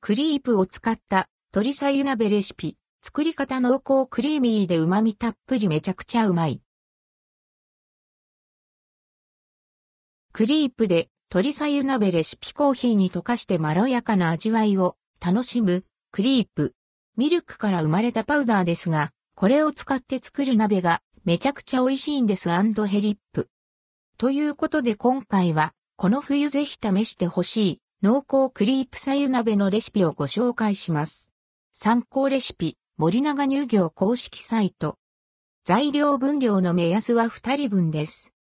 クリープを使った鶏さゆ鍋レシピ。作り方濃厚クリーミーで旨味たっぷりめちゃくちゃうまい。クリープで鶏さゆ鍋レシピコーヒーに溶かしてまろやかな味わいを楽しむクリープ。ミルクから生まれたパウダーですが、これを使って作る鍋がめちゃくちゃ美味しいんですヘリップ。ということで今回は、この冬ぜひ試してほしい濃厚クリープさゆ鍋のレシピをご紹介します。参考レシピ、森永乳業公式サイト。材料分量の目安は2人分です。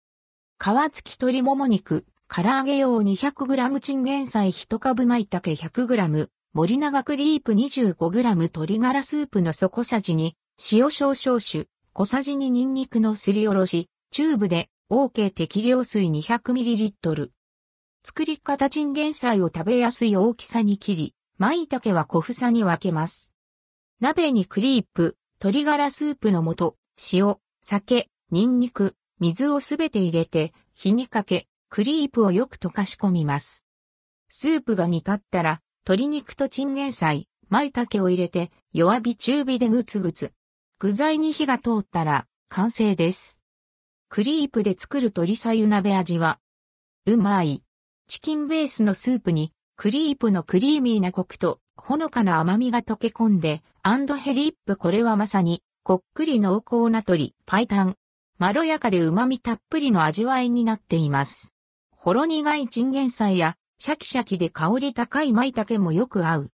皮付き鶏もも肉、唐揚げ用 200g チンゲン菜1株舞茸 100g、森永クリープ 25g 鶏ガラスープの底さじに、塩少々酒、小さじにニンニクのすりおろし、チューブで OK 適量水 200ml。作り方チンゲン菜を食べやすい大きさに切り、舞茸は小房に分けます。鍋にクリープ、鶏ガラスープの素、塩、酒、ニンニク、水をすべて入れて、火にかけ、クリープをよく溶かし込みます。スープが煮立ったら、鶏肉とチンゲン菜、舞茸を入れて、弱火中火でぐつぐつ。具材に火が通ったら、完成です。クリープで作る鶏白湯鍋、味は、うまい。チキンベースのスープに、クリープのクリーミーなコクと、ほのかな甘みが溶け込んで、アンドヘリップこれはまさに、こっくり濃厚な鶏パイタン。まろやかで旨味たっぷりの味わいになっています。ほろ苦いチンゲン菜や、シャキシャキで香り高い舞茸もよく合う。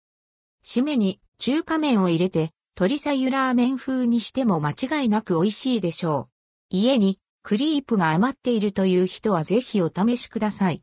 締めに中華麺を入れて、鶏さゆラーメン風にしても間違いなく美味しいでしょう。家にクリープが余っているという人はぜひお試しください。